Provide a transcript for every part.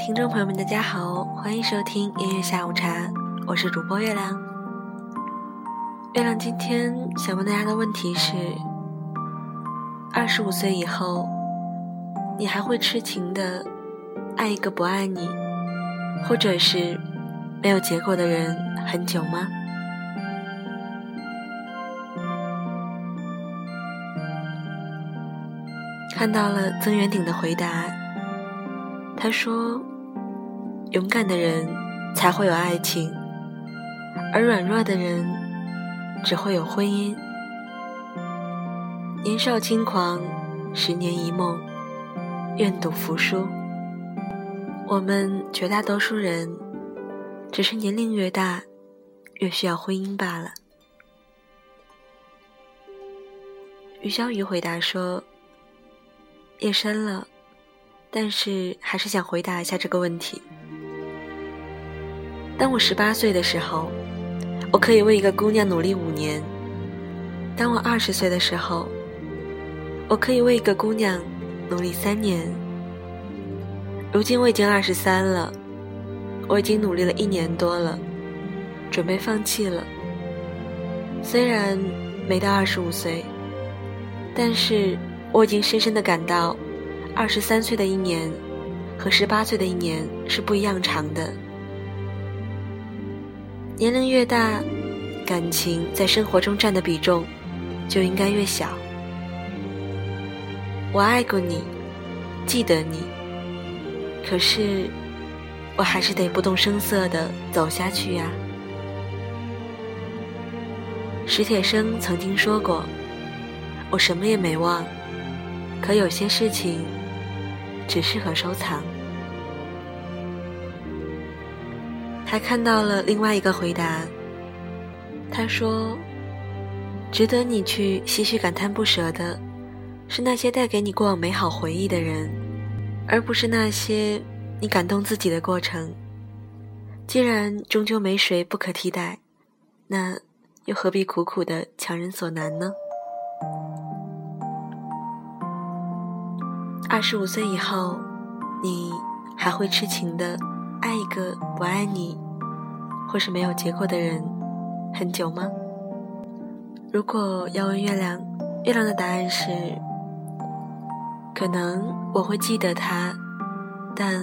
听众朋友们，大家好，欢迎收听音乐下午茶，我是主播月亮。月亮今天想问大家的问题是：二十五岁以后，你还会痴情的爱一个不爱你，或者是没有结果的人很久吗？看到了曾元鼎的回答，他说：“勇敢的人才会有爱情，而软弱的人只会有婚姻。年少轻狂，十年一梦，愿赌服输。我们绝大多数人，只是年龄越大，越需要婚姻罢了。”余小雨回答说。夜深了，但是还是想回答一下这个问题。当我十八岁的时候，我可以为一个姑娘努力五年；当我二十岁的时候，我可以为一个姑娘努力三年。如今我已经二十三了，我已经努力了一年多了，准备放弃了。虽然没到二十五岁，但是。我已经深深的感到，二十三岁的一年和十八岁的一年是不一样长的。年龄越大，感情在生活中占的比重就应该越小。我爱过你，记得你，可是我还是得不动声色的走下去呀。史铁生曾经说过：“我什么也没忘。”可有些事情只适合收藏。还看到了另外一个回答，他说：“值得你去唏嘘感叹不舍的，是那些带给你过往美好回忆的人，而不是那些你感动自己的过程。既然终究没谁不可替代，那又何必苦苦的强人所难呢？”二十五岁以后，你还会痴情的爱一个不爱你，或是没有结果的人很久吗？如果要问月亮，月亮的答案是：可能我会记得他，但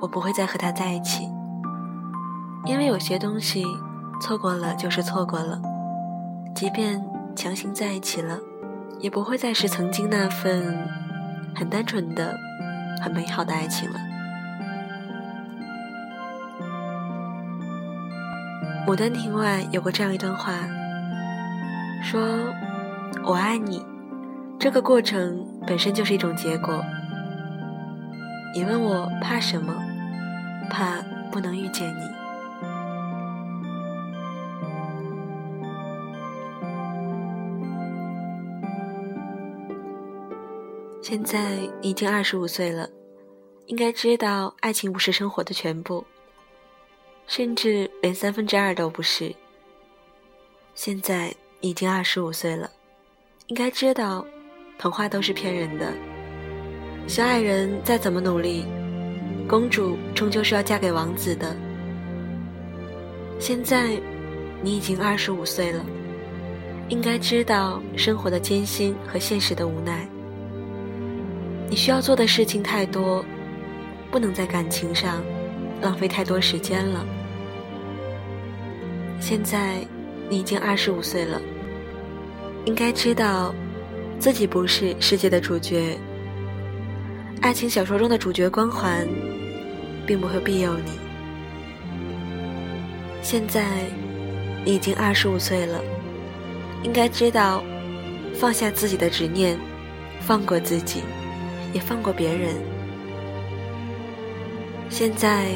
我不会再和他在一起，因为有些东西错过了就是错过了，即便强行在一起了，也不会再是曾经那份。很单纯的、很美好的爱情了。《牡丹亭》外有过这样一段话，说：“我爱你，这个过程本身就是一种结果。你问我怕什么？怕不能遇见你。”现在已经二十五岁了，应该知道爱情不是生活的全部，甚至连三分之二都不是。现在你已经二十五岁了，应该知道，童话都是骗人的。小矮人再怎么努力，公主终究是要嫁给王子的。现在你已经二十五岁了，应该知道生活的艰辛和现实的无奈。你需要做的事情太多，不能在感情上浪费太多时间了。现在你已经二十五岁了，应该知道自己不是世界的主角。爱情小说中的主角光环，并不会庇佑你。现在你已经二十五岁了，应该知道放下自己的执念，放过自己。也放过别人。现在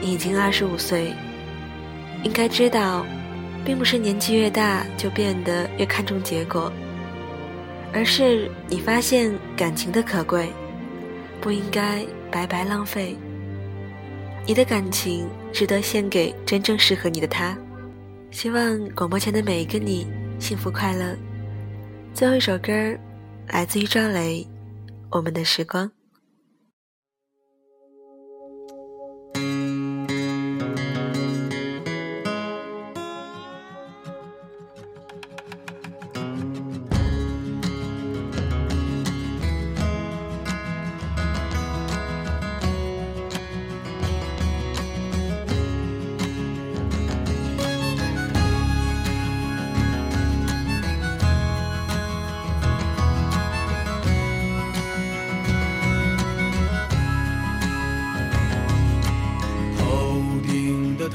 你已经二十五岁，应该知道，并不是年纪越大就变得越看重结果，而是你发现感情的可贵，不应该白白浪费。你的感情值得献给真正适合你的他。希望广播前的每一个你幸福快乐。最后一首歌来自于赵雷。我们的时光。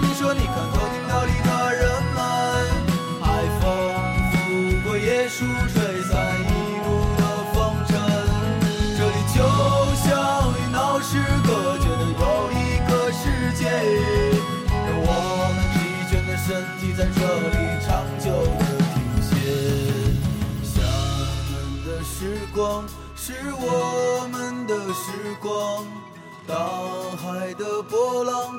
你说你看头顶塔里的人们，海风拂过椰树，吹散一路的风尘。这里就像与闹市隔绝的又一个世界，让我们疲倦的身体在这里长久的停歇。厦门的时光是我们的时光，大海的波浪。